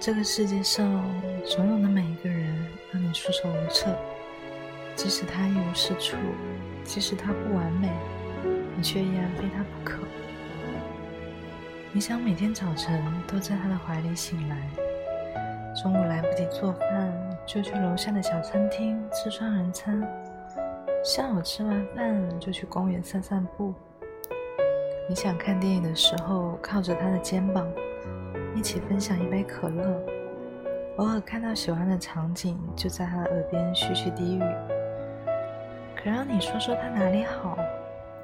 这个世界上总有那么一个人让你束手无策，即使他一无是处，即使他不完美，你却依然非他不可。你想每天早晨都在他的怀里醒来，中午来不及做饭，就去楼下的小餐厅吃双人餐，下午吃完饭就去公园散散步。你想看电影的时候靠着他的肩膀。一起分享一杯可乐，偶尔看到喜欢的场景，就在他的耳边絮絮低语。可让你说说他哪里好，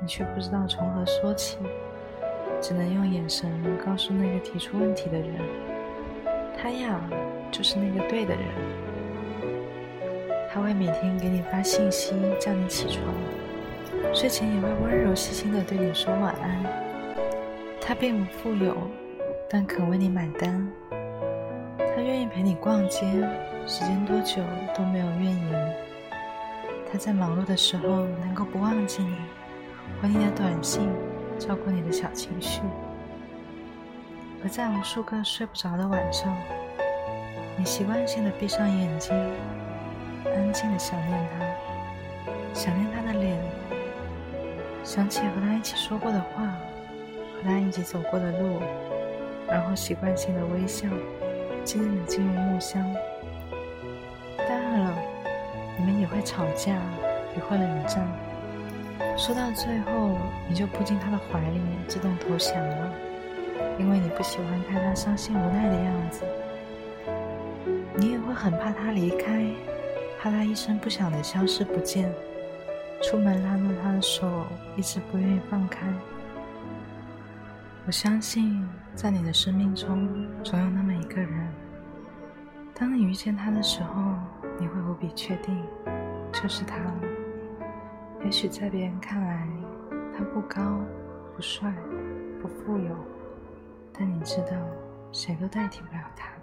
你却不知道从何说起，只能用眼神告诉那个提出问题的人：他呀，就是那个对的人。他会每天给你发信息叫你起床，睡前也会温柔细心的对你说晚安。他并不富有。但肯为你买单，他愿意陪你逛街，时间多久都没有怨言。他在忙碌的时候能够不忘记你，回你的短信，照顾你的小情绪。而在无数个睡不着的晚上，你习惯性的闭上眼睛，安静的想念他，想念他的脸，想起和他一起说过的话，和他一起走过的路。然后习惯性的微笑，静静的进入木箱。当然了，你们也会吵架，也会冷战。说到最后，你就扑进他的怀里，自动投降了，因为你不喜欢看他伤心无奈的样子。你也会很怕他离开，怕他一声不响的消失不见。出门拉着他的手，一直不愿意放开。我相信，在你的生命中，总有那么一个人。当你遇见他的时候，你会无比确定，就是他了。也许在别人看来，他不高、不帅、不富有，但你知道，谁都代替不了他。